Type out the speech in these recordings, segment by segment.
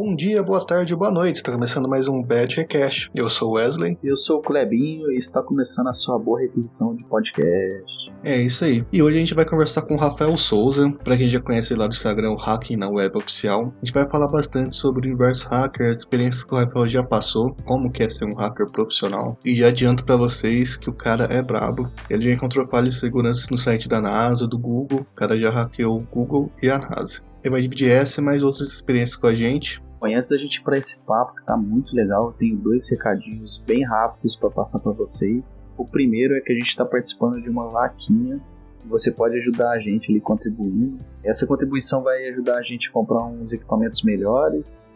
Bom dia, boa tarde, boa noite. Está começando mais um Bad Recast. Eu sou Wesley. Eu sou o Clebinho e está começando a sua boa requisição de podcast. É isso aí. E hoje a gente vai conversar com o Rafael Souza, para quem já conhece lá do Instagram, o Hacking na Web Oficial. A gente vai falar bastante sobre o reverse hacker, as experiências que o Rafael já passou, como que é ser um hacker profissional. E já adianto para vocês que o cara é brabo. Ele já encontrou falhas de segurança no site da NASA, do Google. O cara já hackeou o Google e a NASA. Ele vai dividir essa e mais outras experiências com a gente. Bom, antes da gente ir para esse papo, que tá muito legal, eu tenho dois recadinhos bem rápidos para passar para vocês. O primeiro é que a gente está participando de uma vaquinha você pode ajudar a gente ali contribuindo. Essa contribuição vai ajudar a gente a comprar uns equipamentos melhores,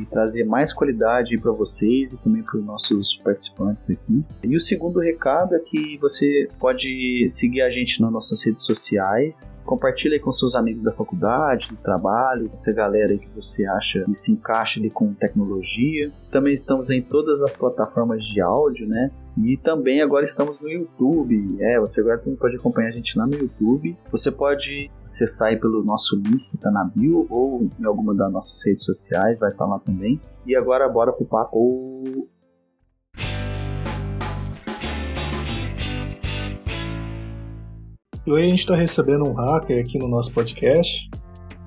e trazer mais qualidade para vocês e também para os nossos participantes aqui. E o segundo recado é que você pode seguir a gente nas nossas redes sociais, compartilhe com seus amigos da faculdade, do trabalho, essa galera que você acha que se encaixa ali com tecnologia. Também estamos em todas as plataformas de áudio, né? E também agora estamos no YouTube. É, você agora também pode acompanhar a gente lá no YouTube. Você pode acessar aí pelo nosso link que está na bio ou em alguma das nossas redes sociais, vai estar lá também. E agora bora pro papo. E hoje a gente está recebendo um hacker aqui no nosso podcast.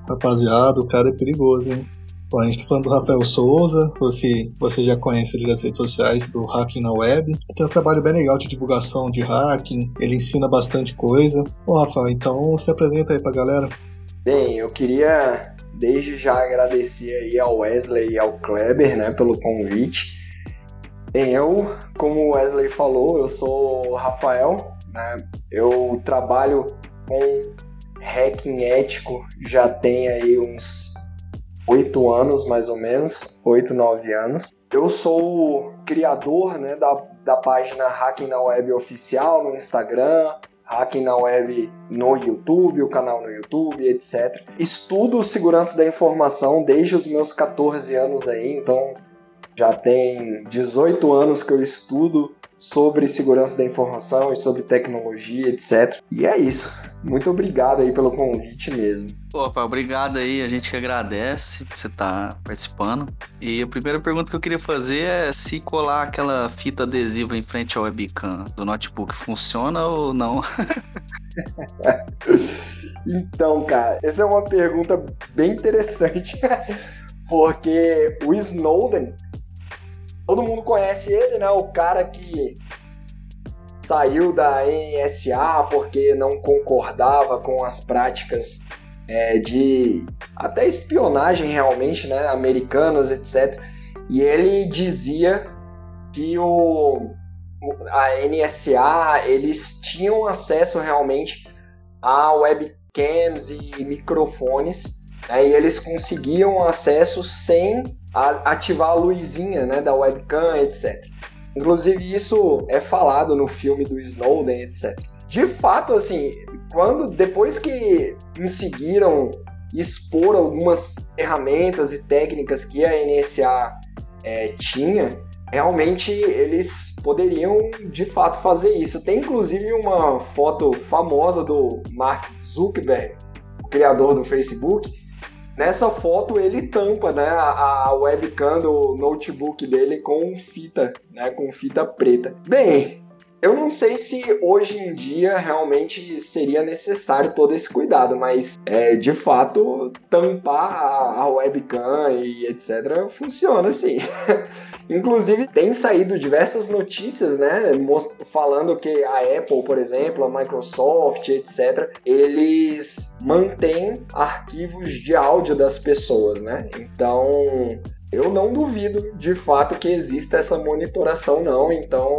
Rapaziada, o cara é perigoso, hein? Bom, a gente está falando do Rafael Souza, você, você já conhece ele das redes sociais, do Hacking na Web. Tem um trabalho bem legal de divulgação de hacking, ele ensina bastante coisa. Bom, Rafael, então se apresenta aí pra galera. Bem, eu queria desde já agradecer aí ao Wesley e ao Kleber, né, pelo convite. Bem, eu, como o Wesley falou, eu sou o Rafael, né, eu trabalho com hacking ético já tem aí uns oito anos, mais ou menos, oito, nove anos. Eu sou o criador né, da, da página Hacking na Web Oficial no Instagram, Hacking na Web no YouTube, o canal no YouTube, etc. Estudo segurança da informação desde os meus 14 anos aí, então já tem 18 anos que eu estudo sobre segurança da informação e sobre tecnologia, etc. E é isso. Muito obrigado aí pelo convite mesmo. Opa, obrigado aí, a gente que agradece você tá participando. E a primeira pergunta que eu queria fazer é se colar aquela fita adesiva em frente ao webcam do notebook funciona ou não? então, cara, essa é uma pergunta bem interessante, porque o Snowden todo mundo conhece ele, né? O cara que saiu da NSA porque não concordava com as práticas é, de até espionagem realmente, né? Americanas, etc. E ele dizia que o, a NSA eles tinham acesso realmente a webcams e microfones né, e eles conseguiam acesso sem ativar a luzinha né, da webcam, etc. Inclusive isso é falado no filme do Snowden, etc. De fato, assim, quando depois que conseguiram expor algumas ferramentas e técnicas que a NSA é, tinha, realmente eles poderiam de fato fazer isso. Tem inclusive uma foto famosa do Mark Zuckerberg, o criador do Facebook, Nessa foto ele tampa né, a, webcam do notebook dele com fita, né, com fita preta. Bem, eu não sei se hoje em dia realmente seria necessário todo esse cuidado, mas é, de fato tampar a, a webcam e etc. funciona assim. Inclusive, tem saído diversas notícias, né, falando que a Apple, por exemplo, a Microsoft, etc., eles mantêm arquivos de áudio das pessoas, né? Então, eu não duvido de fato que exista essa monitoração, não. Então,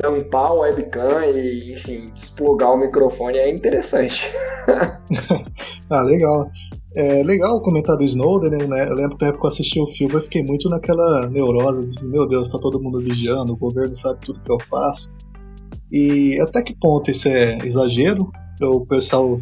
tampar o webcam e, enfim, desplugar o microfone é interessante. ah, legal. É legal o comentário do Snowden, né? Eu lembro que na época eu assisti o filme, eu fiquei muito naquela neurose de, meu Deus, tá todo mundo vigiando, o governo sabe tudo que eu faço. E até que ponto isso é exagero? O pessoal,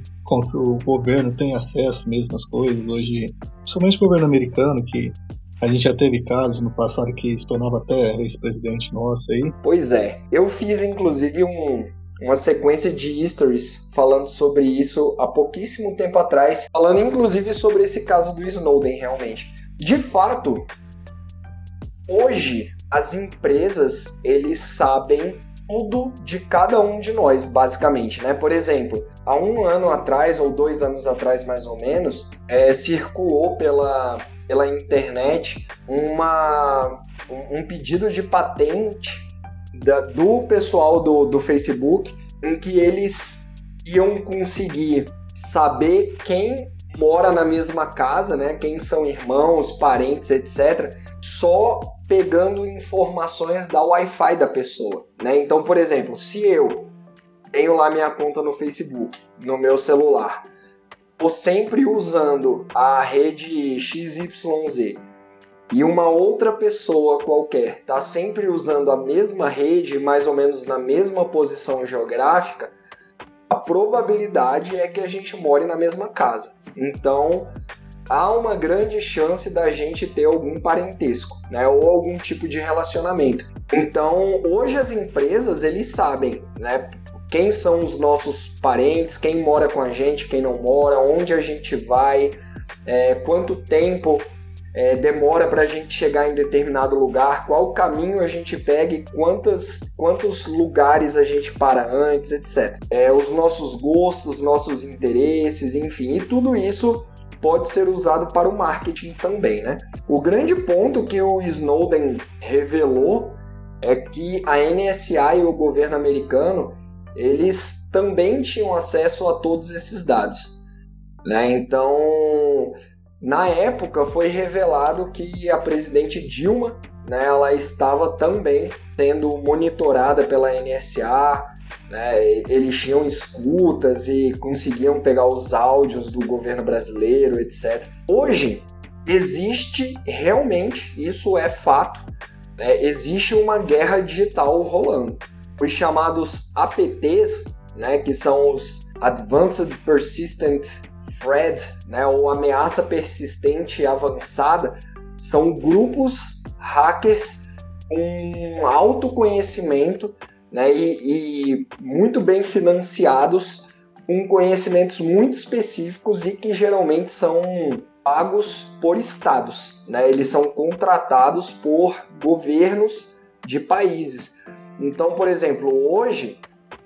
o governo tem acesso mesmo às coisas hoje, principalmente o governo americano, que a gente já teve casos no passado que espionava até ex-presidente nosso aí. Pois é. Eu fiz inclusive um, uma sequência de stories falando sobre isso há pouquíssimo tempo atrás, falando inclusive sobre esse caso do Snowden realmente. de fato, hoje as empresas eles sabem tudo de cada um de nós, basicamente, né? Por exemplo, há um ano atrás ou dois anos atrás, mais ou menos, é, circulou pela pela internet uma, um, pedido de patente da, do pessoal do, do Facebook em que eles iam conseguir saber quem mora na mesma casa, né? Quem são irmãos, parentes, etc. Só pegando informações da Wi-Fi da pessoa, né? Então, por exemplo, se eu tenho lá minha conta no Facebook, no meu celular, tô sempre usando a rede XYZ e uma outra pessoa qualquer tá sempre usando a mesma rede, mais ou menos na mesma posição geográfica, a probabilidade é que a gente more na mesma casa. Então, há uma grande chance da gente ter algum parentesco, né, ou algum tipo de relacionamento. Então, hoje as empresas eles sabem, né, quem são os nossos parentes, quem mora com a gente, quem não mora, onde a gente vai, é, quanto tempo é, demora para a gente chegar em determinado lugar, qual caminho a gente pega e quantos, quantos lugares a gente para antes, etc. É, os nossos gostos, nossos interesses, enfim, e tudo isso pode ser usado para o marketing também, né? O grande ponto que o Snowden revelou é que a NSA e o governo americano eles também tinham acesso a todos esses dados. Né? Então, na época foi revelado que a presidente Dilma, né, ela estava também sendo monitorada pela NSA, né, eles tinham escutas e conseguiam pegar os áudios do governo brasileiro, etc. Hoje existe realmente, isso é fato, né, existe uma guerra digital rolando os chamados APTs, né, que são os Advanced Persistent Threat, né, ou ameaça persistente avançada, são grupos hackers com alto conhecimento né, e, e muito bem financiados, com conhecimentos muito específicos e que geralmente são pagos por estados. Né? Eles são contratados por governos de países. Então, por exemplo, hoje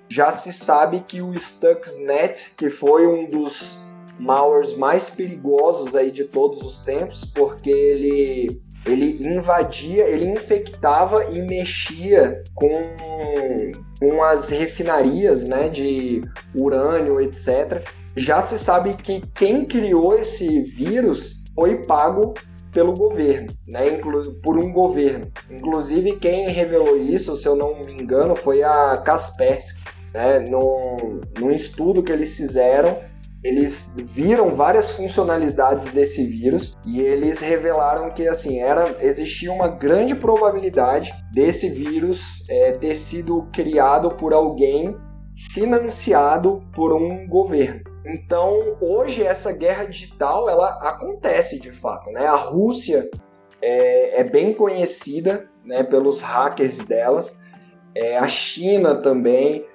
já se sabe que o Stuxnet, que foi um dos malwares mais perigosos aí de todos os tempos, porque ele ele invadia, ele infectava e mexia com, com as refinarias né, de urânio, etc. Já se sabe que quem criou esse vírus foi pago pelo governo, né? por um governo. Inclusive, quem revelou isso, se eu não me engano, foi a Kaspersky. Né? Num, num estudo que eles fizeram, eles viram várias funcionalidades desse vírus e eles revelaram que assim era existia uma grande probabilidade desse vírus é, ter sido criado por alguém financiado por um governo. Então, hoje essa guerra digital ela acontece de fato, né? A Rússia é, é bem conhecida, né, pelos hackers delas, é, a China também,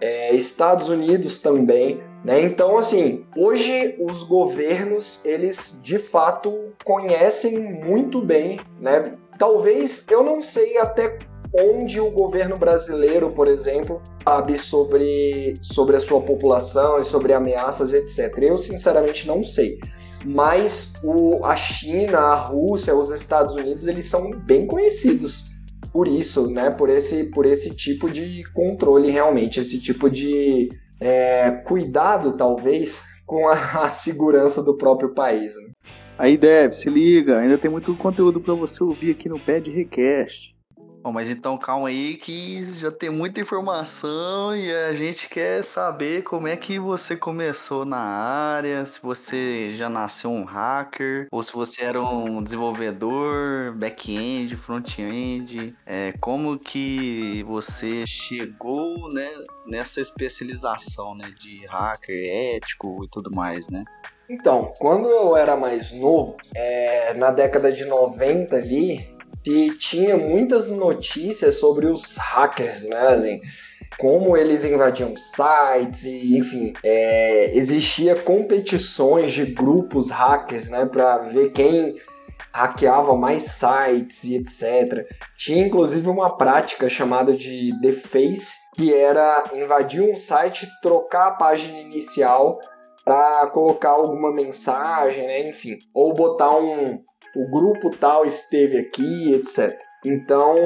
é, Estados Unidos também, né? Então, assim, hoje os governos eles de fato conhecem muito bem, né? Talvez eu não sei até onde o governo brasileiro, por exemplo, sabe sobre, sobre a sua população e sobre ameaças, etc. Eu, sinceramente, não sei. Mas o, a China, a Rússia, os Estados Unidos, eles são bem conhecidos por isso, né? Por esse, por esse tipo de controle, realmente, esse tipo de é, cuidado, talvez, com a, a, segurança do próprio país. Né? Aí, Dev, se liga, ainda tem muito conteúdo para você ouvir aqui no Pad Request. Bom, mas então calma aí que já tem muita informação e a gente quer saber como é que você começou na área, se você já nasceu um hacker ou se você era um desenvolvedor, back-end, front-end, é, como que você chegou né, nessa especialização né, de hacker ético e tudo mais, né? Então, quando eu era mais novo, é, na década de 90 ali, que tinha muitas notícias sobre os hackers, né? Assim, como eles invadiam sites e, enfim, é, existia competições de grupos hackers, né? Para ver quem hackeava mais sites e etc. Tinha inclusive uma prática chamada de deface, que era invadir um site, trocar a página inicial para colocar alguma mensagem, né? enfim, ou botar um o grupo tal esteve aqui, etc. Então,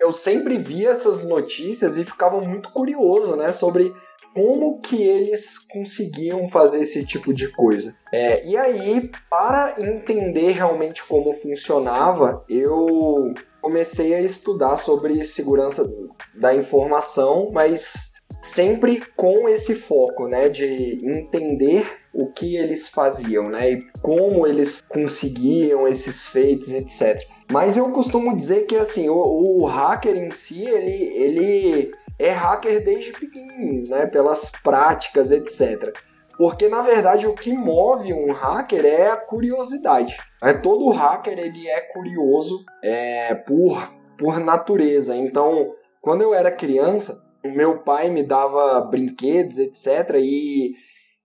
eu sempre via essas notícias e ficava muito curioso, né, sobre como que eles conseguiam fazer esse tipo de coisa. É, e aí, para entender realmente como funcionava, eu comecei a estudar sobre segurança da informação, mas sempre com esse foco, né, de entender o que eles faziam, né, e como eles conseguiam esses feitos, etc. Mas eu costumo dizer que assim, o, o hacker em si, ele, ele é hacker desde pequenininho, né? Pelas práticas, etc. Porque na verdade o que move um hacker é a curiosidade. É, todo hacker ele é curioso é, por, por natureza. Então, quando eu era criança, o meu pai me dava brinquedos, etc. E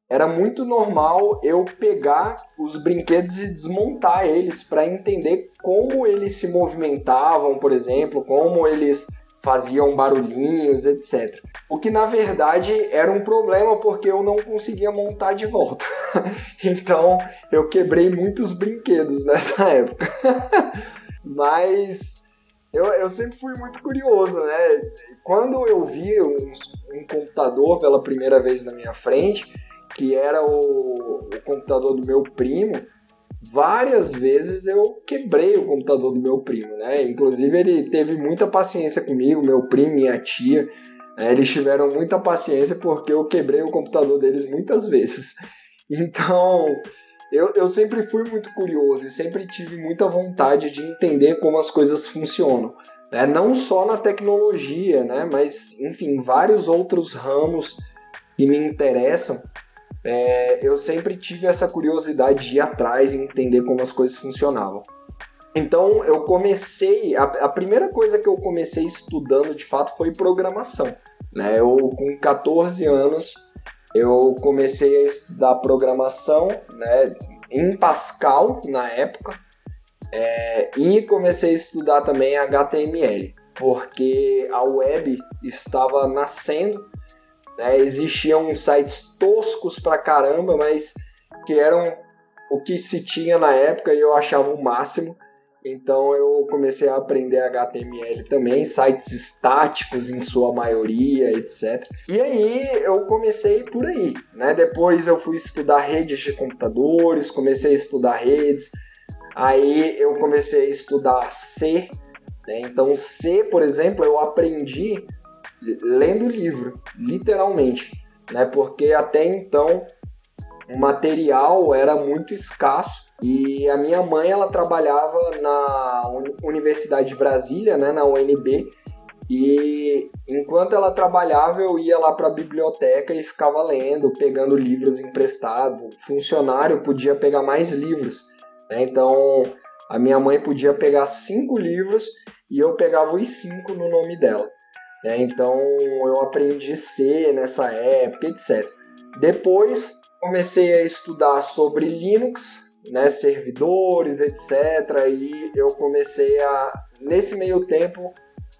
era muito normal eu pegar os brinquedos e desmontar eles para entender como eles se movimentavam, por exemplo, como eles faziam barulhinhos, etc. O que na verdade era um problema porque eu não conseguia montar de volta. então eu quebrei muitos brinquedos nessa época. Mas eu, eu sempre fui muito curioso, né? Quando eu vi um, um computador pela primeira vez na minha frente, que era o, o computador do meu primo, várias vezes eu quebrei o computador do meu primo, né? Inclusive ele teve muita paciência comigo, meu primo, minha tia, né? eles tiveram muita paciência porque eu quebrei o computador deles muitas vezes. Então eu, eu sempre fui muito curioso e sempre tive muita vontade de entender como as coisas funcionam. Né? Não só na tecnologia, né? mas enfim, vários outros ramos que me interessam é, eu sempre tive essa curiosidade de ir atrás e entender como as coisas funcionavam. Então eu comecei, a, a, primeira coisa que eu comecei estudando de fato foi programação. Né? Eu com 14 anos eu comecei a estudar programação né, em Pascal na época é, e comecei a estudar também HTML porque a web estava nascendo né? Existiam sites toscos pra caramba, mas que eram o que se tinha na época e eu achava o máximo. Então eu comecei a aprender HTML também, sites estáticos em sua maioria, etc. E aí eu comecei por aí, né? Depois eu fui estudar redes de computadores, comecei a estudar redes. Aí eu comecei a estudar C, né? Então C, por exemplo, eu aprendi lendo livro, literalmente, né? Porque até então o material era muito escasso e a minha mãe ela trabalhava na Universidade de Brasília, né, na UNB, e enquanto ela trabalhava eu ia lá para a biblioteca e ficava lendo, pegando livros emprestados. Funcionário podia pegar mais livros, né? Então a minha mãe podia pegar cinco livros e eu pegava os cinco no nome dela. Né? Então eu aprendi C nessa época, etc. Depois comecei a estudar sobre Linux, né, servidores, etc. E eu comecei a, nesse meio tempo,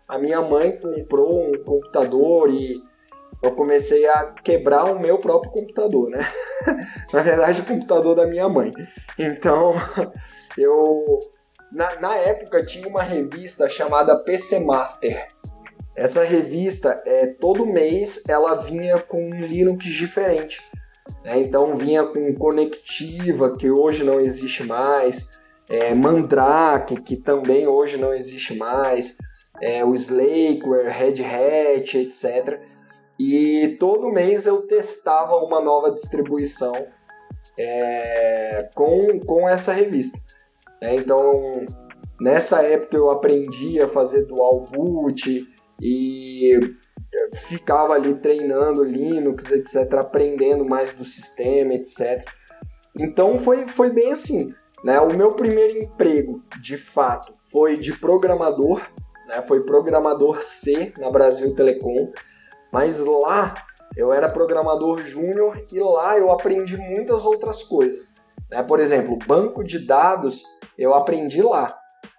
a minha mãe comprou um computador e eu comecei a quebrar o meu próprio computador, né? na verdade, o computador da minha mãe. Então, eu na, na época tinha uma revista chamada PC Master. Essa revista, é, todo mês, ela vinha com um Linux diferente. Né? Então vinha com Conectiva, que hoje não existe mais, é, Mandrake, que também hoje não existe mais, é, o Slackware, Red Hat, etc. E todo mês eu testava uma nova distribuição é, com, com essa revista. É, então, nessa época eu aprendi a fazer dual boot, e ficava ali treinando Linux, etc, aprendendo mais do sistema, etc. Então foi, foi bem assim, né? O meu primeiro emprego, de fato, foi de programador, né? Foi programador C na Brasil Telecom, mas lá eu era programador júnior e lá eu aprendi muitas outras coisas. Né? Por exemplo, banco de dados eu aprendi lá.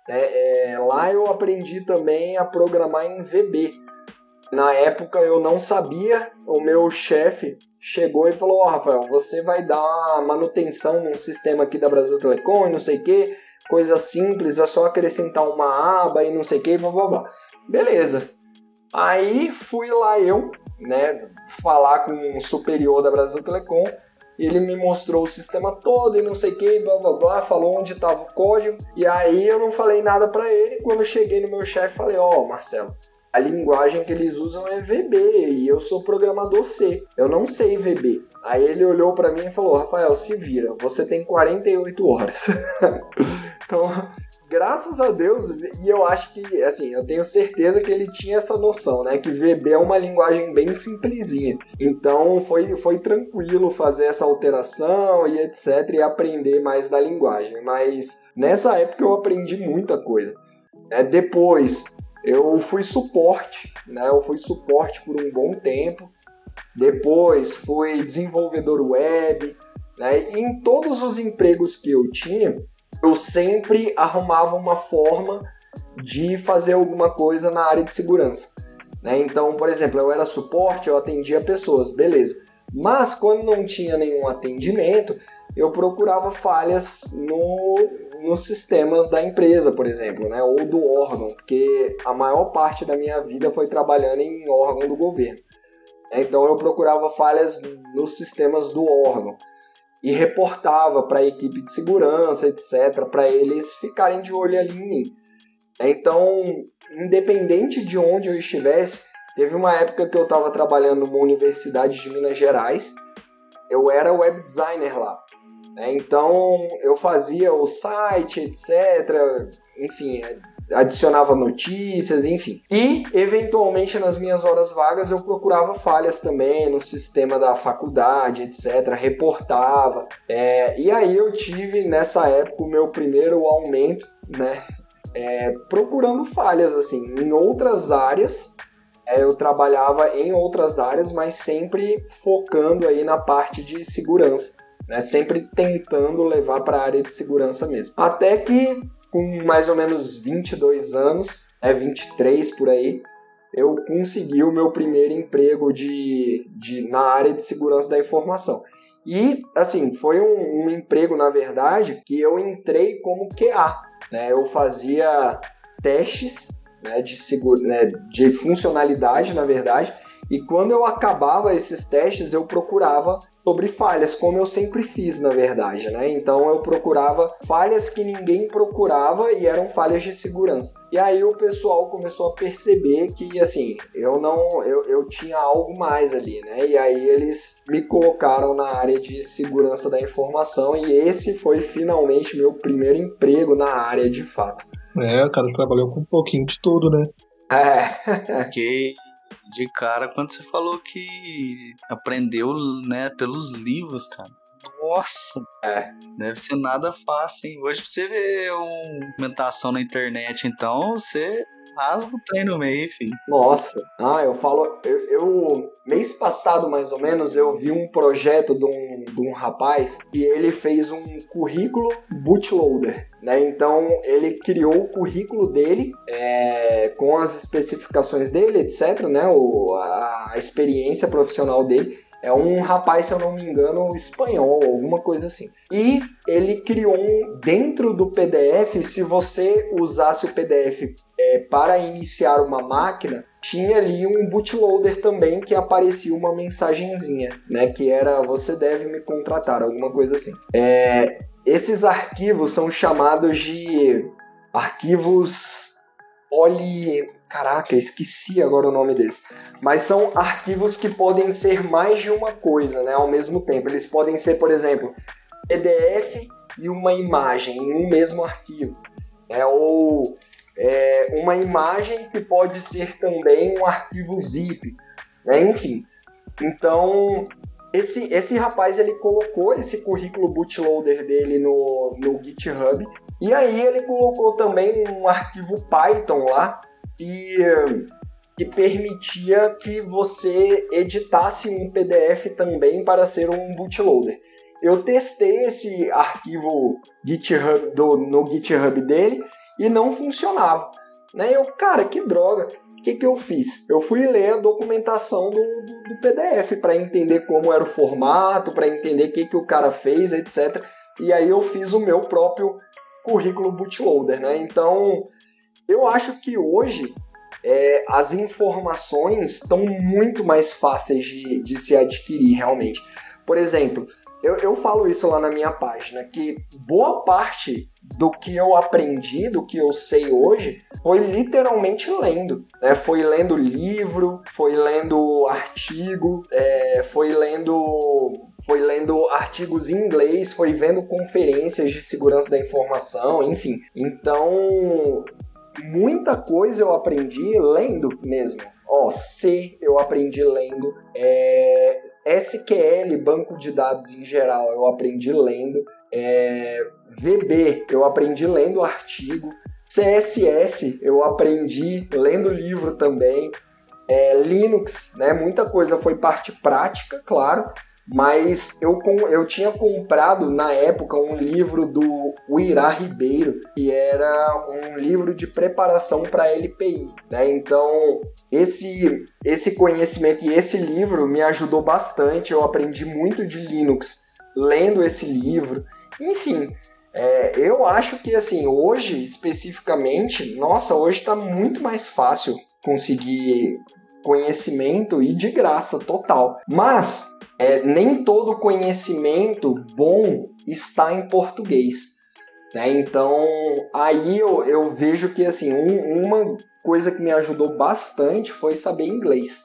É, é, lá eu aprendi também a programar em VB. Na época eu não sabia, o meu chefe chegou e falou: Ó, oh, Rafael, você vai dar manutenção num sistema aqui da Brasil Telecom e não sei o que, coisa simples, é só acrescentar uma aba e não sei o que, blá blá blá. Beleza. Aí fui lá eu, né, falar com um superior da Brasil Telecom ele me mostrou o sistema todo e não sei o que, blá blá blá, falou onde estava o código. E aí eu não falei nada para ele. Quando eu cheguei no meu chefe, falei: Ó, oh, Marcelo, a linguagem que eles usam é VB e eu sou programador C. Eu não sei VB. Aí ele olhou para mim e falou: Rafael, se vira, você tem 48 horas. então graças a Deus, e eu acho que, assim, eu tenho certeza que ele tinha essa noção, né? Que VB é uma linguagem bem simplesinha. Então foi, foi tranquilo fazer essa alteração e etc. e aprender mais da linguagem. Mas nessa época eu aprendi muita coisa. É, depois eu fui suporte, né? Eu fui suporte por um bom tempo. Depois fui desenvolvedor web. Né? E em todos os empregos que eu tinha, eu sempre arrumava uma forma de fazer alguma coisa na área de segurança. Né? Então, por exemplo, eu era suporte, eu atendia pessoas, beleza. Mas quando não tinha nenhum atendimento, eu procurava falhas no, nos sistemas da empresa, por exemplo, né? ou do órgão, porque a maior parte da minha vida foi trabalhando em órgão do governo. Então eu procurava falhas nos sistemas do órgão e reportava para a equipe de segurança, etc., para eles ficarem de olho ali em mim. Então, independente de onde eu estivesse, teve uma época que eu estava trabalhando numa universidade de Minas Gerais, eu era web designer lá. Né? Então, eu fazia o site, etc., enfim, adicionava notícias, enfim. E, eventualmente, nas minhas horas vagas, eu procurava falhas também no sistema da faculdade, etc., reportava. É, e aí eu tive, nessa época, o meu primeiro aumento, né? É, procurando falhas, assim, em outras áreas. É, eu trabalhava em outras áreas, mas sempre focando aí na parte de segurança. Né, sempre tentando levar para a área de segurança mesmo. Até que com mais ou menos 22 anos, é 23 por aí, eu consegui o meu primeiro emprego de, de, na área de segurança da informação. E, assim, foi um, um emprego, na verdade, que eu entrei como QA. Né? Eu fazia testes né, de, segura, né, de funcionalidade, na verdade, e quando eu acabava esses testes, eu procurava sobre falhas, como eu sempre fiz, na verdade, né? Então eu procurava falhas que ninguém procurava e eram falhas de segurança. E aí o pessoal começou a perceber que, assim, eu não, eu, eu tinha algo mais ali, né? E aí eles me colocaram na área de segurança da informação e esse foi finalmente meu primeiro emprego na área de fato. É, o cara trabalhou com um pouquinho de tudo, né? É. que de cara quando você falou que aprendeu, né, pelos livros, cara. Nossa! É. Deve ser nada fácil, hein? Hoje pra você ver uma documentação na internet, então, você rasga o trem no meio, enfim. Nossa, ah, eu falo, eu, eu, mês passado mais ou menos eu vi um projeto de um, de um rapaz e ele fez um currículo bootloader, né? Então ele criou o currículo dele é, com as especificações dele, etc, né? O, a experiência profissional dele é um rapaz, se eu não me engano, espanhol, alguma coisa assim. E ele criou um dentro do PDF, se você usasse o PDF é, para iniciar uma máquina, tinha ali um bootloader também que aparecia uma mensagenzinha, né? Que era você deve me contratar, alguma coisa assim. É, esses arquivos são chamados de arquivos Oli Caraca, esqueci agora o nome deles. Mas são arquivos que podem ser mais de uma coisa, né, ao mesmo tempo. Eles podem ser, por exemplo, PDF e uma imagem em um mesmo arquivo. Né, ou é, uma imagem que pode ser também um arquivo zip. Né, enfim. Então, esse, esse rapaz ele colocou esse currículo bootloader dele no, no GitHub. E aí ele colocou também um arquivo Python lá que, que permitia que você editasse um PDF também para ser um bootloader. eu testei esse arquivo GitHub do, no GitHub dele e não funcionava. Né? Eu, cara, que droga. O que, que eu fiz? Eu fui ler a documentação do, do, do PDF para entender como era o formato, para entender o que, que o cara fez, etc. E aí eu fiz o meu próprio currículo bootloader. Né? Então, eu acho que hoje é, as informações estão muito mais fáceis de, de se adquirir realmente. Por exemplo, eu, eu falo isso lá na minha página, que boa parte do que eu aprendi, do que eu sei hoje, foi literalmente lendo. Né? Foi lendo livro, foi lendo artigo, é, foi lendo foi lendo artigos em inglês, foi vendo conferências de segurança da informação, enfim. Então, muita coisa eu aprendi lendo mesmo. Ó, C eu aprendi lendo, é, SQL, banco de dados em geral, eu aprendi lendo, é, VB eu aprendi lendo artigo, CSS eu aprendi lendo livro também, é, Linux, né? Muita coisa foi parte prática, claro, mas eu, eu tinha comprado na época um livro do Uirá Ribeiro, que era um livro de preparação para LPI. Né? Então, esse, esse conhecimento e esse livro me ajudou bastante. Eu aprendi muito de Linux lendo esse livro. Enfim, é, eu acho que assim, hoje especificamente, nossa, hoje está muito mais fácil conseguir conhecimento e de graça total. Mas é, nem todo conhecimento bom está em português. Né? Então, aí eu, eu vejo que assim, um, uma coisa que me ajudou bastante foi saber inglês.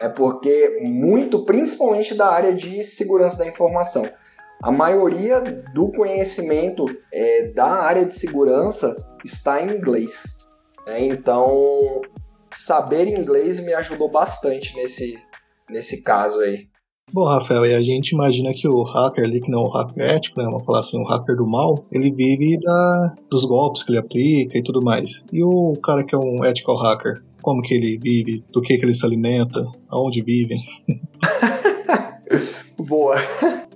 É porque muito, principalmente da área de segurança da informação, a maioria do conhecimento é, da área de segurança está em inglês. Né? Então, saber inglês me ajudou bastante nesse, nesse caso aí. Bom, Rafael, e a gente imagina que o hacker ali, que não é um hacker ético, né, vamos falar assim, um hacker do mal, ele vive da, dos golpes que ele aplica e tudo mais. E o cara que é um ethical hacker, como que ele vive, do que que ele se alimenta, aonde vivem? Boa.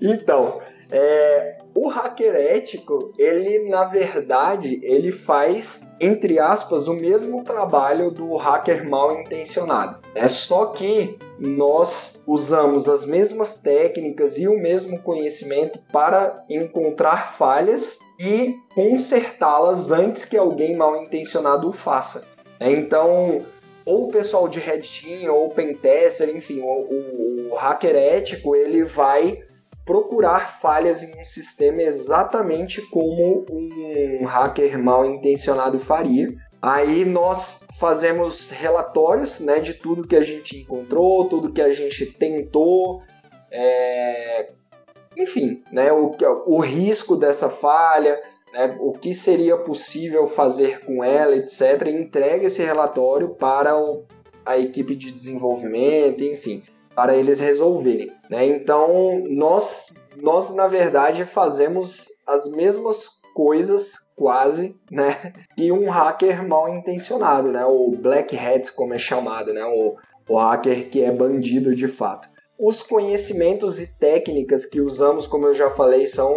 Então, é, o hacker ético, ele na verdade, ele faz entre aspas o mesmo trabalho do hacker mal intencionado. É só que nós usamos as mesmas técnicas e o mesmo conhecimento para encontrar falhas e consertá-las antes que alguém mal intencionado o faça. Então, ou o pessoal de Red Team ou o Pentester, enfim, o, o, o hacker ético, ele vai procurar falhas em um sistema exatamente como um hacker mal intencionado faria. Aí nós fazemos relatórios né, de tudo que a gente encontrou, tudo que a gente tentou, é... enfim, né, o, o risco dessa falha, né, o que seria possível fazer com ela, etc. E entrega esse relatório para o, a equipe de desenvolvimento, enfim para eles resolverem. Né? Então, nós, nós, na verdade, fazemos as mesmas coisas quase, né, e um hacker mal intencionado, né, o black hat como é chamado, né, o, o hacker que é bandido de fato. Os conhecimentos e técnicas que usamos, como eu já falei, são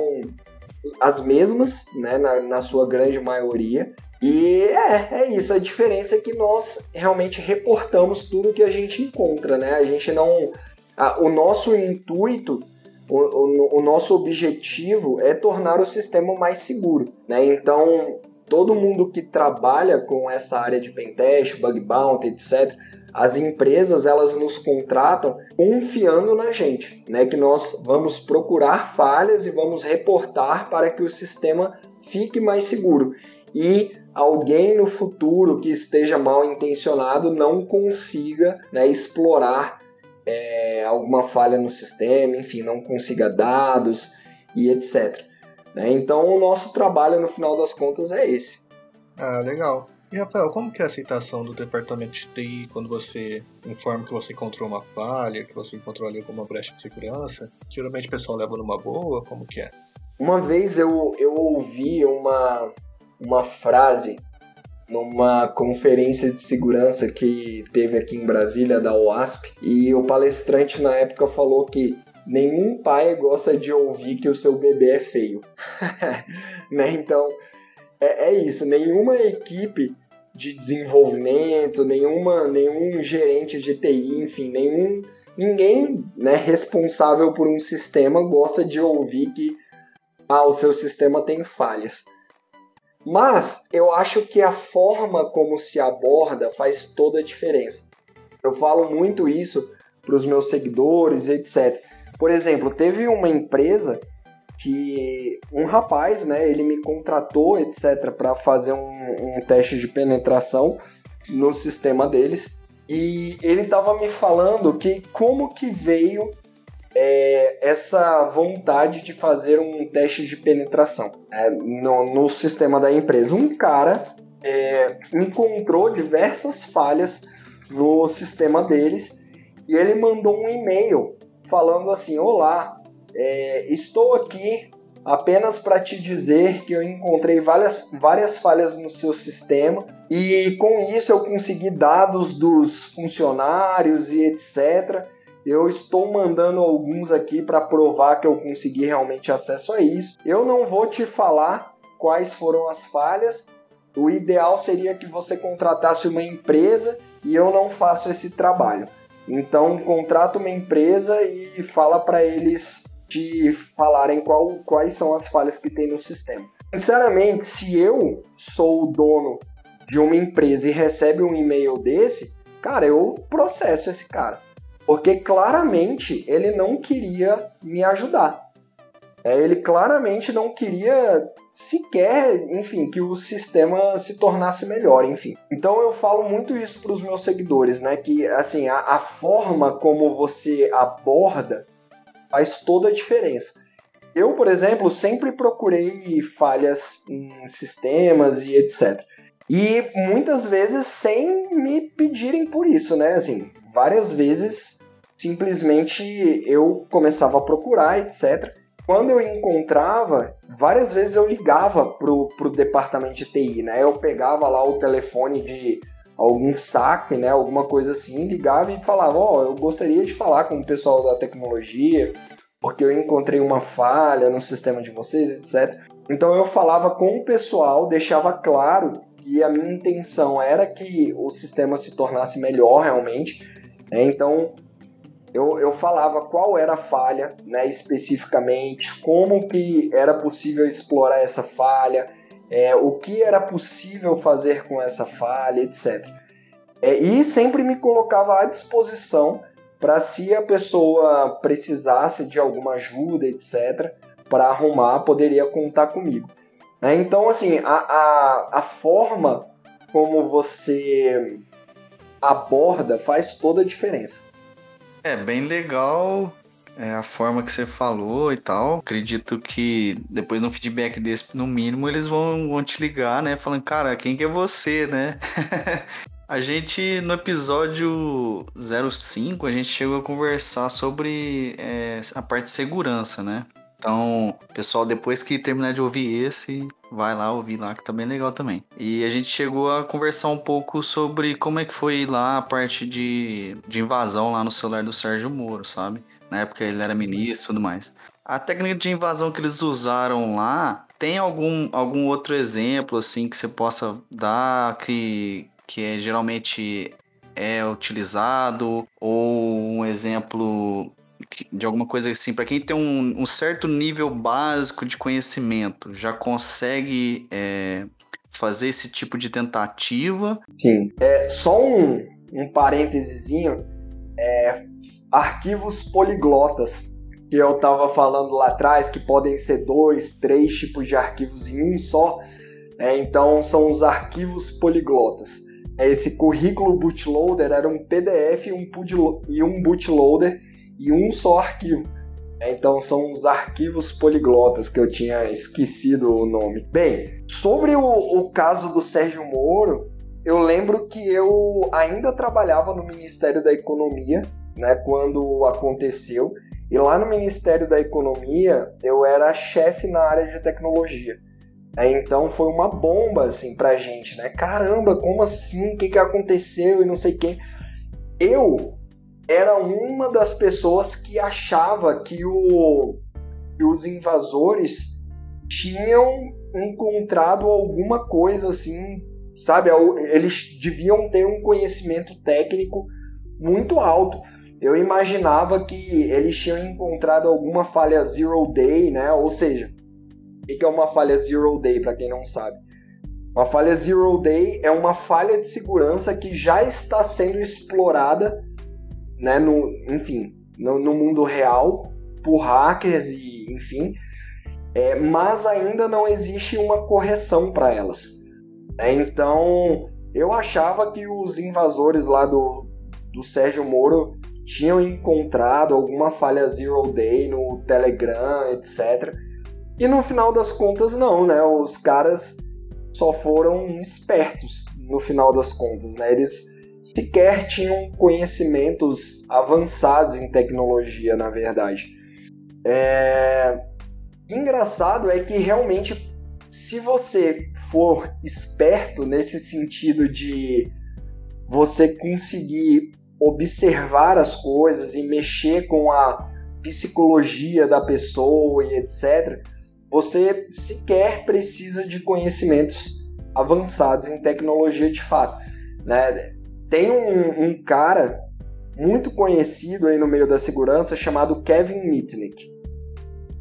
as mesmas, né, na, na sua grande maioria, e é, é isso. A diferença é que nós realmente reportamos tudo que a gente encontra, né? A gente não. A, o nosso intuito, o, o, o, nosso objetivo é tornar o sistema mais seguro, né? Então, todo mundo que trabalha com essa área de pentest, bug bounty, etc., as empresas elas nos contratam confiando na gente, né? Que nós vamos procurar falhas e vamos reportar para que o sistema fique mais seguro. E alguém no futuro que esteja mal intencionado não consiga né, explorar é, alguma falha no sistema, enfim, não consiga dados e etc. Né? Então, o nosso trabalho no final das contas é esse. Ah, legal. E Rafael, como que é a aceitação do departamento de TI quando você informa que você encontrou uma falha, que você encontrou ali alguma brecha de segurança? Geralmente o pessoal leva numa boa, como que é? Uma vez eu, eu ouvi uma, uma frase numa conferência de segurança que teve aqui em Brasília da OASP e o palestrante na época falou que nenhum pai gosta de ouvir que o seu bebê é feio. né? Então, é, é isso. Nenhuma equipe de desenvolvimento, nenhuma, nenhum gerente de TI, enfim, nenhum ninguém né, responsável por um sistema gosta de ouvir que ah, o seu sistema tem falhas. Mas eu acho que a forma como se aborda faz toda a diferença. Eu falo muito isso para os meus seguidores, etc. Por exemplo, teve uma empresa que um rapaz, né, ele me contratou, etc, para fazer um, um, teste de penetração no sistema deles e ele estava me falando que como que veio é, essa vontade de fazer um teste de penetração é, no, no, sistema da empresa. Um cara é, encontrou diversas falhas no sistema deles e ele mandou um e-mail falando assim: Olá, é, estou aqui apenas para te dizer que eu encontrei várias, várias falhas no seu sistema e com isso eu consegui dados dos funcionários e etc. Eu estou mandando alguns aqui para provar que eu consegui realmente acesso a isso. Eu não vou te falar quais foram as falhas. O ideal seria que você contratasse uma empresa e eu não faço esse trabalho. Então contrata uma empresa e fala para eles te falarem qual, quais são as falhas que tem no sistema. Sinceramente, se eu sou o dono de uma empresa e recebe um e-mail desse, cara, eu processo esse cara. Porque claramente ele não queria me ajudar. É, ele claramente não queria sequer, enfim, que o sistema se tornasse melhor, enfim. Então eu falo muito isso para os meus seguidores, né? Que assim a, a forma como você aborda faz toda a diferença. Eu, por exemplo, sempre procurei falhas em sistemas e etc. E muitas vezes sem me pedirem por isso, né? Assim, várias vezes simplesmente eu começava a procurar, etc. Quando eu encontrava, várias vezes eu ligava pro, pro departamento de TI, né? Eu pegava lá o telefone de algum saque, né? Alguma coisa assim, ligava e falava, ó, oh, eu gostaria de falar com o pessoal da tecnologia, porque eu encontrei uma falha no sistema de vocês, etc. Então eu falava com o pessoal, deixava claro que a minha intenção era que o sistema se tornasse melhor realmente. Né? Então eu, eu falava qual era a falha né, especificamente, como que era possível explorar essa falha, é, o que era possível fazer com essa falha, etc. É, e sempre me colocava à disposição para se a pessoa precisasse de alguma ajuda, etc., para arrumar, poderia contar comigo. É, então, assim, a, a, a forma como você aborda faz toda a diferença. É bem legal é, a forma que você falou e tal. Acredito que depois no feedback desse, no mínimo, eles vão, vão te ligar, né? Falando, cara, quem que é você, né? a gente, no episódio 05, a gente chegou a conversar sobre é, a parte de segurança, né? Então, pessoal, depois que terminar de ouvir esse, vai lá ouvir lá que tá bem legal também. E a gente chegou a conversar um pouco sobre como é que foi lá a parte de, de invasão lá no celular do Sérgio Moro, sabe? Na época ele era ministro e tudo mais. A técnica de invasão que eles usaram lá, tem algum, algum outro exemplo assim que você possa dar que, que é, geralmente é utilizado ou um exemplo de alguma coisa assim, para quem tem um, um, certo nível básico de conhecimento, já consegue é, fazer esse tipo de tentativa? Sim. É, só um, um parênteses, é, arquivos poliglotas, que eu estava falando lá atrás, que podem ser dois, três tipos de arquivos em um só. É, então, são os arquivos poliglotas. É, esse currículo bootloader era um PDF e um bootloader e um só arquivo. É, então são os arquivos poliglotas que eu tinha esquecido o nome. Bem, sobre o, o caso do Sérgio Moro, eu lembro que eu ainda trabalhava no Ministério da Economia, né, quando aconteceu. E lá no Ministério da Economia eu era chefe na área de tecnologia. É, então foi uma bomba assim pra gente, né? Caramba, como assim? O que, que aconteceu e não sei quem. Eu era uma das pessoas que achava que, o, que os invasores tinham encontrado alguma coisa assim, sabe? Eles deviam ter um conhecimento técnico muito alto. Eu imaginava que eles tinham encontrado alguma falha zero day, né? Ou seja, o que é uma falha zero day para quem não sabe? Uma falha zero day é uma falha de segurança que já está sendo explorada, né? No, enfim, no, no mundo real por hackers e, enfim, é, mas ainda não existe uma correção para elas. É, então, eu achava que os invasores lá do, do Sérgio Moro tinham encontrado alguma falha zero day no Telegram, etc. E no final das contas, não, né? Os caras só foram espertos no final das contas, né? Eles sequer tinham conhecimentos avançados em tecnologia, na verdade. É... Engraçado é que realmente, se você for esperto nesse sentido de você conseguir observar as coisas e mexer com a psicologia da pessoa e etc., você sequer precisa de conhecimentos avançados em tecnologia de fato. Né? Tem um, um cara muito conhecido aí no meio da segurança chamado Kevin Mitnick.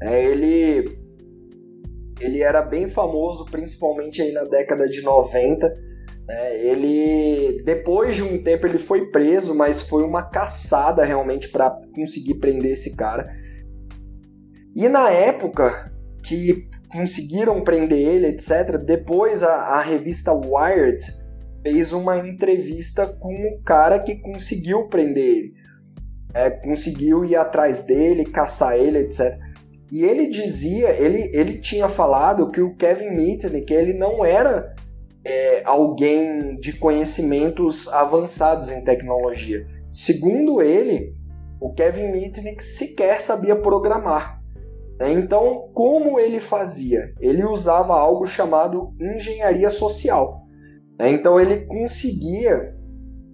É, ele, ele era bem famoso, principalmente aí na década de 90, é, ele, depois de um tempo, ele foi preso, mas foi uma caçada realmente para conseguir prender esse cara. E na época que conseguiram prender ele, etc., depois a, a revista Wired fez uma entrevista com o cara que conseguiu prender ele. É, conseguiu ir atrás dele, caçar ele, etc. E ele dizia, ele, ele tinha falado que o Kevin Mitnick, ele não era é, alguém de conhecimentos avançados em tecnologia. Segundo ele, o Kevin Mitnick sequer sabia programar. Né? Então, como ele fazia? Ele usava algo chamado engenharia social. Né? Então, ele conseguia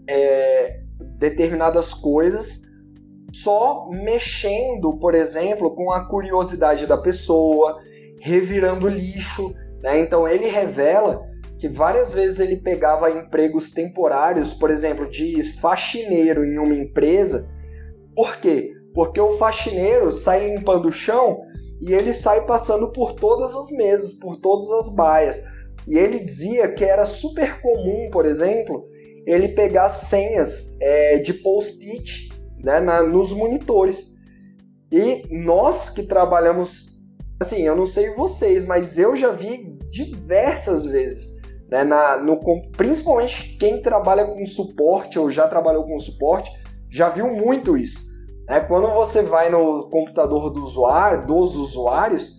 é, determinadas coisas só mexendo, por exemplo, com a curiosidade da pessoa, revirando lixo. Né? Então, ele revela que várias vezes ele pegava empregos temporários, por exemplo, de faxineiro em uma empresa. Por quê? Porque o faxineiro sai limpando o chão e ele sai passando por todas as mesas, por todas as baias. E ele dizia que era super comum, por exemplo, ele pegar senhas é, de post-it né, na, nos monitores. E nós que trabalhamos, assim, eu não sei vocês, mas eu já vi diversas vezes né, na, no, principalmente quem trabalha com suporte ou já trabalhou com suporte, já viu muito isso. Né? Quando você vai no computador do usuário, dos usuários,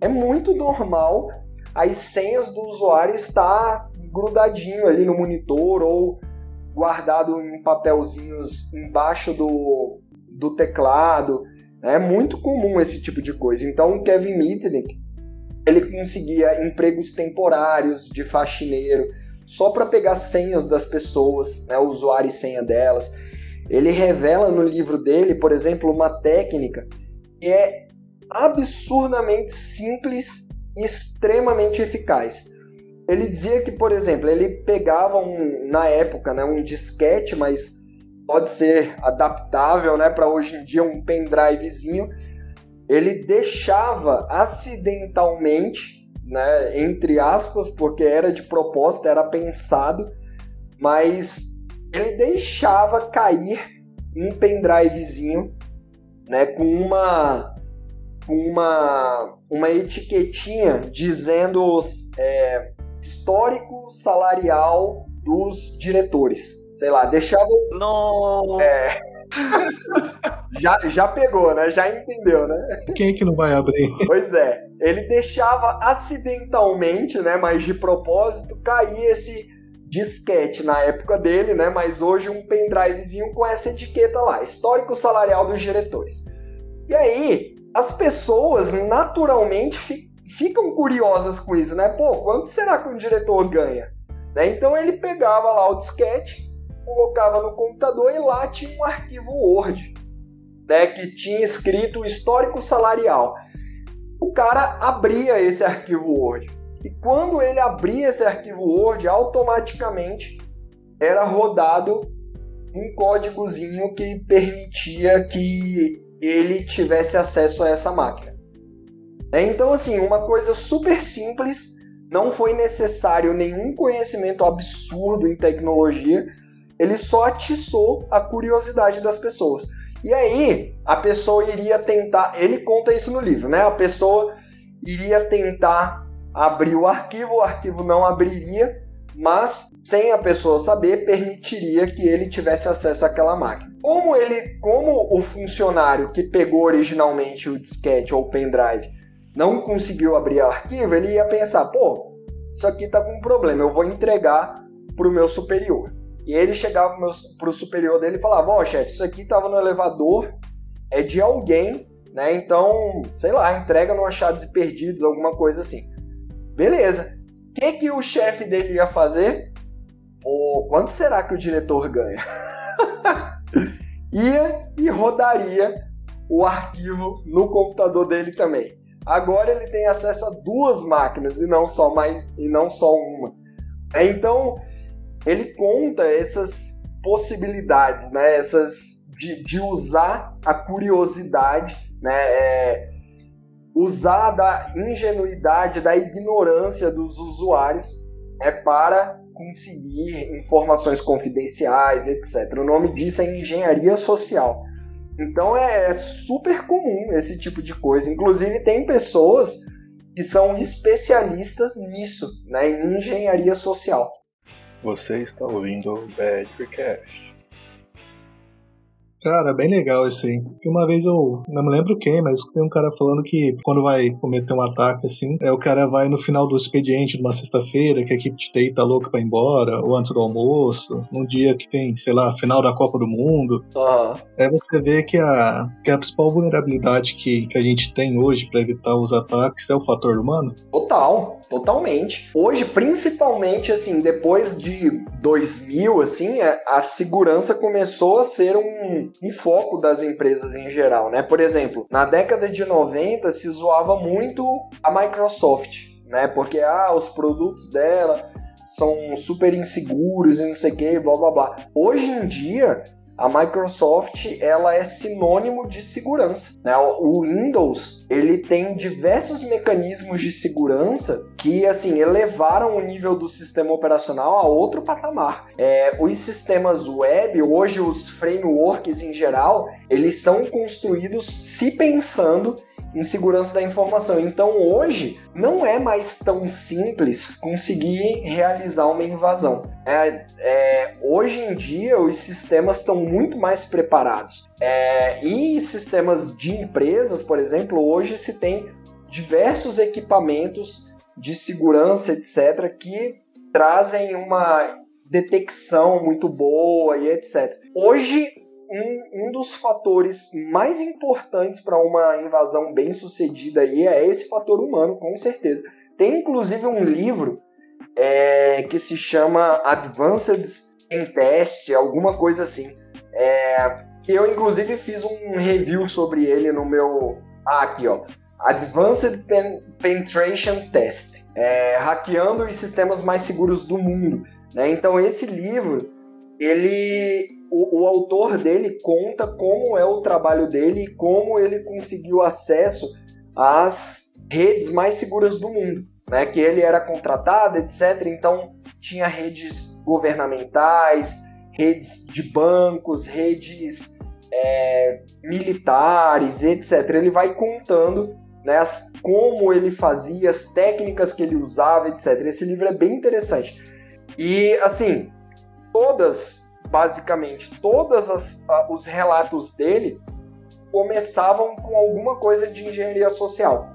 é muito normal as senhas do usuário estar grudadinho ali no monitor ou guardado em papelzinhos embaixo do, do teclado. É muito comum esse tipo de coisa. Então, o Kevin Mitnick, ele conseguia empregos temporários de faxineiro só para pegar senhas das pessoas, né, usuário e senha delas. Ele revela no livro dele, por exemplo, uma técnica que é absurdamente simples extremamente eficaz. Ele dizia que, por exemplo, ele pegava um, na época, né, um disquete, mas pode ser adaptável, né, para hoje em dia um pendrivezinho ele deixava acidentalmente, né, entre aspas, porque era de propósito, era pensado, mas ele deixava cair um pendrivezinho, né, com uma uma uma etiquetinha dizendo é, histórico salarial dos diretores, sei lá, deixava não é, já, já pegou, né? Já entendeu, né? Quem é que não vai abrir? Pois é. Ele deixava acidentalmente, né? Mas de propósito, cair esse disquete na época dele, né? Mas hoje um pendrivezinho com essa etiqueta lá, histórico salarial dos diretores. E aí, as pessoas naturalmente ficam curiosas com isso, né? Pô, quanto será que um diretor ganha? Né? Então ele pegava lá o disquete, colocava no computador e lá tinha um arquivo Word, né, que tinha escrito o histórico salarial. O cara abria esse arquivo Word. E quando ele abria esse arquivo Word, automaticamente era rodado um códigozinho que permitia que ele tivesse acesso a essa máquina. É, então, assim, uma coisa super simples, não foi necessário nenhum conhecimento absurdo em tecnologia, ele só atiçou a curiosidade das pessoas. E aí, a pessoa iria tentar, ele conta isso no livro, né? A pessoa iria tentar abrir o arquivo, o arquivo não abriria, mas sem a pessoa saber, permitiria que ele tivesse acesso àquela máquina. Como ele, como o funcionário que pegou originalmente o disquete ou o pendrive não conseguiu abrir o arquivo, ele ia pensar, pô, isso aqui tá com um problema, eu vou entregar para o meu superior. E ele chegava para o superior dele e falava, ó, chefe, isso aqui estava no elevador, é de alguém, né? Então, sei lá, entrega no achados e perdidos, alguma coisa assim. Beleza. O que, que o chefe dele ia fazer? Pô, quanto será que o diretor ganha? ia e rodaria o arquivo no computador dele também. Agora ele tem acesso a duas máquinas e não só mais e não só uma. Então ele conta essas possibilidades, né? Essas de, de usar a curiosidade, né? É, usar da ingenuidade, da ignorância dos usuários é para conseguir informações confidenciais, etc. O nome disso é engenharia social. Então é, é super comum esse tipo de coisa. Inclusive tem pessoas que são especialistas nisso, né, em engenharia social. Você está ouvindo o Badcast. Cara, bem legal esse aí. Uma vez eu não me lembro quem, mas tem um cara falando que quando vai cometer um ataque assim, é o cara vai no final do expediente de uma sexta-feira, que a equipe de TI tá louca pra ir embora, ou antes do almoço, num dia que tem, sei lá, final da Copa do Mundo. Uhum. Aí você vê que a, que a principal vulnerabilidade que, que a gente tem hoje para evitar os ataques é o fator humano. Total. Totalmente. Hoje, principalmente, assim, depois de 2000, assim, a, a segurança começou a ser um, um, foco das empresas em geral, né? Por exemplo, na década de 90 se zoava muito a Microsoft, né? Porque, ah, os produtos dela são super inseguros e não sei o que, blá blá blá. Hoje em dia, a Microsoft ela é sinônimo de segurança. Né? O Windows ele tem diversos mecanismos de segurança que assim elevaram o nível do sistema operacional a outro patamar. É, os sistemas web hoje, os frameworks em geral, eles são construídos se pensando em segurança da informação. Então hoje não é mais tão simples conseguir realizar uma invasão. É, é, hoje em dia os sistemas estão muito mais preparados. É, e sistemas de empresas, por exemplo, hoje se tem diversos equipamentos de segurança, etc., que trazem uma detecção muito boa e etc. Hoje um, um dos fatores mais importantes para uma invasão bem sucedida aí é esse fator humano, com certeza. Tem inclusive um livro é, que se chama Advanced in Test, alguma coisa assim. É, eu inclusive fiz um review sobre ele no meu. Ah, aqui ó. Advanced Pen Penetration Test. É, hackeando os sistemas mais seguros do mundo. Né? Então esse livro ele o, o, autor dele conta como é o trabalho dele e como ele conseguiu acesso às redes mais seguras do mundo, né? Que ele era contratado, etc. Então tinha redes governamentais, redes de bancos, redes é, militares, etc. Ele vai contando né, como ele fazia, as técnicas que ele usava, etc. Esse livro é bem interessante. E assim, todas basicamente todos os relatos dele começavam com alguma coisa de engenharia social.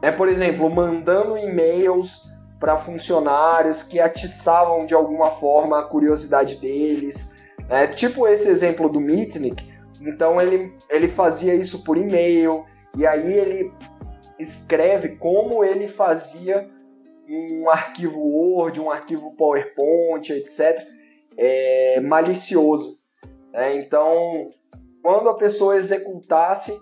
É, por exemplo, mandando e-mails para funcionários que atiçavam de alguma forma a curiosidade deles. É, tipo esse exemplo do Mitnick. Então ele, ele fazia isso por e-mail e aí ele escreve como ele fazia um arquivo Word, um arquivo PowerPoint, etc é, malicioso. Né? Então, quando a pessoa executasse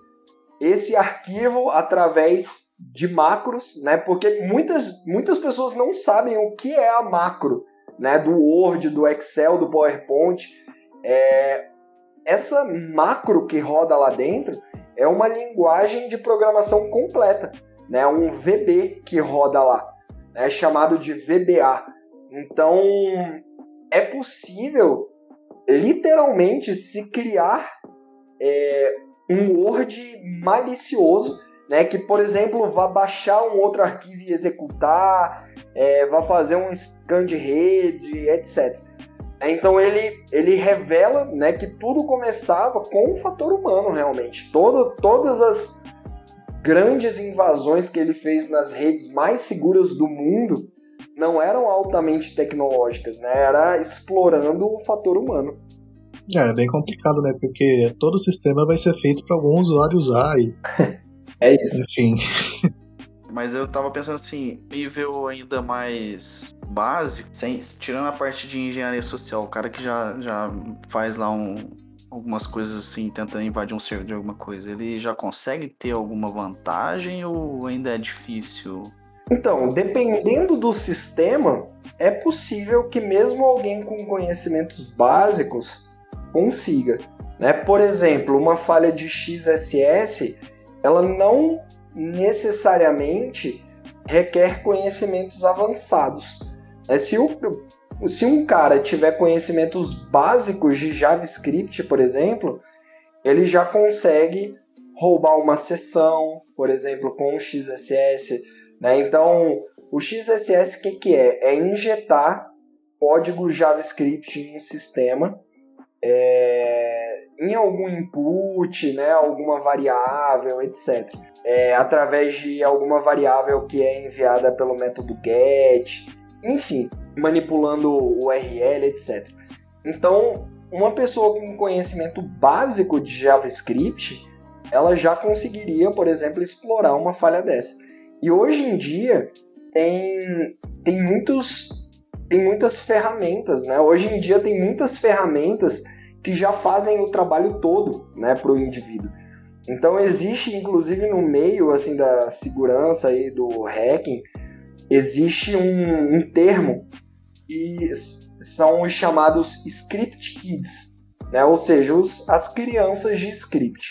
esse arquivo através de macros, né? Porque muitas, muitas pessoas não sabem o que é a macro, né? Do Word, do Excel, do PowerPoint. É, essa macro que roda lá dentro é uma linguagem de programação completa, né? Um VB que roda lá, é chamado de VBA. Então é possível literalmente se criar é, um Word malicioso, né, que, por exemplo, vá baixar um outro arquivo e executar, é, vá fazer um scan de rede, etc. Então ele, ele revela né, que tudo começava com o fator humano, realmente. Todo, todas as grandes invasões que ele fez nas redes mais seguras do mundo não eram altamente tecnológicas, né? Era explorando o fator humano. É, é bem complicado, né? Porque todo o sistema vai ser feito para algum usuário usar e. é isso. Enfim. Mas eu tava pensando assim, nível ainda mais básico, sem, tirando a parte de engenharia social, o cara que já, já faz lá um, algumas coisas assim, tentando invadir um servidor de alguma coisa, ele já consegue ter alguma vantagem ou ainda é difícil? Então, dependendo do sistema, é possível que mesmo alguém com conhecimentos básicos consiga. Né? Por exemplo, uma falha de XSS, ela não necessariamente requer conhecimentos avançados. Né? Se, o, se um cara tiver conhecimentos básicos de JavaScript, por exemplo, ele já consegue roubar uma sessão, por exemplo, com o XSS. Né? Então, o XSS o que, que é? É injetar código JavaScript em um sistema é, em algum input, né, alguma variável, etc. É, através de alguma variável que é enviada pelo método get, enfim, manipulando o URL, etc. Então, uma pessoa com conhecimento básico de JavaScript, ela já conseguiria, por exemplo, explorar uma falha dessa. E hoje em dia tem, tem muitos tem muitas ferramentas, né? Hoje em dia tem muitas ferramentas que já fazem o trabalho todo, né, para o indivíduo. Então existe, inclusive no meio assim da segurança e do hacking, existe um, um termo e são os chamados script kids, né? Ou seja, os, as crianças de script.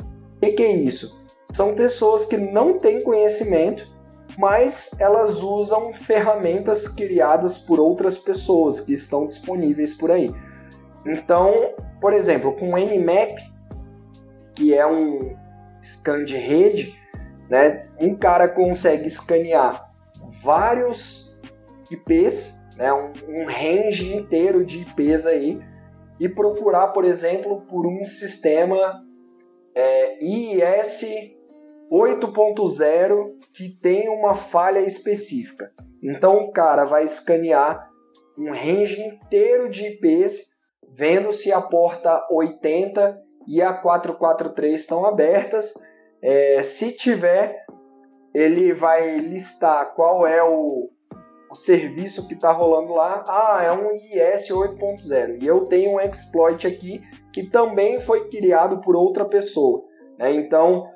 O que, que é isso? São pessoas que não têm conhecimento mas elas usam ferramentas criadas por outras pessoas que estão disponíveis por aí. Então, por exemplo, com o Nmap, que é um scan de rede, né, um cara consegue escanear vários IPs, né, um, um range inteiro de IPs aí, e procurar, por exemplo, por um sistema é, IIS 8.0 que tem uma falha específica. Então o cara vai escanear um range inteiro de IPs, vendo se a porta 80 e a 443 estão abertas. É, se tiver, ele vai listar qual é o, o serviço que está rolando lá. Ah, é um IS 8.0 e eu tenho um exploit aqui que também foi criado por outra pessoa. Né? Então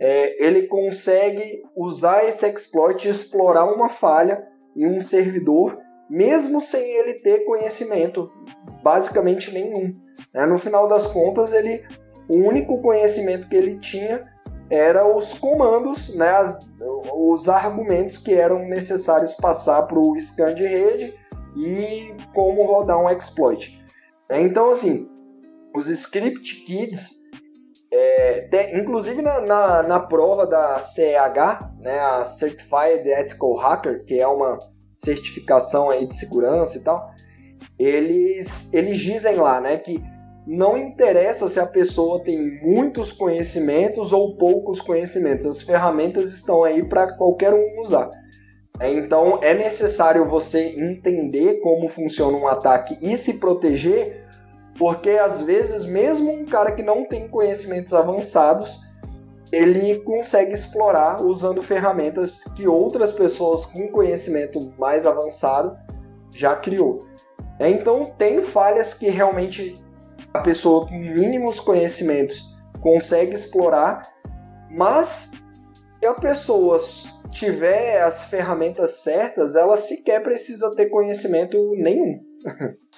é, ele consegue usar esse exploit e explorar uma falha em um servidor, mesmo sem ele ter conhecimento basicamente nenhum. Né? No final das contas, ele, o único conhecimento que ele tinha era os comandos, né, as, os argumentos que eram necessários passar para o scan de rede e como rodar um exploit. Então, assim, os script kids é, inclusive na, na, na, prova da CEH, né, a Certified Ethical Hacker, que é uma certificação aí de segurança e tal, eles, eles dizem lá né, que não interessa se a pessoa tem muitos conhecimentos ou poucos conhecimentos, as ferramentas estão aí para qualquer um usar. É, então é necessário você entender como funciona um ataque e se proteger porque às vezes, mesmo um cara que não tem conhecimentos avançados, ele consegue explorar usando ferramentas que outras pessoas com conhecimento mais avançado já criou. É, então tem falhas que realmente a pessoa com mínimos conhecimentos consegue explorar, mas se a pessoa tiver as ferramentas certas, ela sequer precisa ter conhecimento nenhum.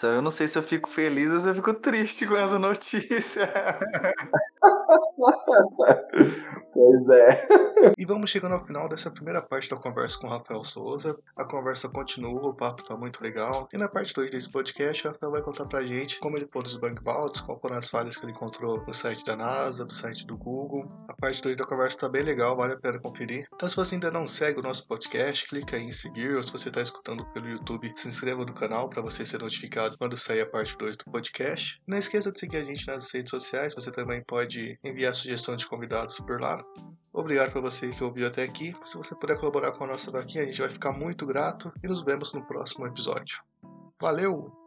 Eu não sei se eu fico feliz ou se eu fico triste com essa notícia. pois é. E vamos chegando ao final dessa primeira parte da conversa com o Rafael Souza. A conversa continua, o papo tá muito legal. E na parte 2 desse podcast, o Rafael vai contar pra gente como ele pôs os bug bounties, qual foram as falhas que ele encontrou no site da NASA, do site do Google. A parte 2 da conversa tá bem legal, vale a pena conferir. Então se você ainda não segue o nosso podcast, clica em seguir, ou se você tá escutando pelo YouTube, se inscreva no canal para você ser notificado quando sair a parte 2 do podcast. Não esqueça de seguir a gente nas redes sociais, você também pode enviar sugestão de convidados por lá. Obrigado para você que ouviu até aqui. Se você puder colaborar com a nossa vaquinha, a gente vai ficar muito grato e nos vemos no próximo episódio. Valeu!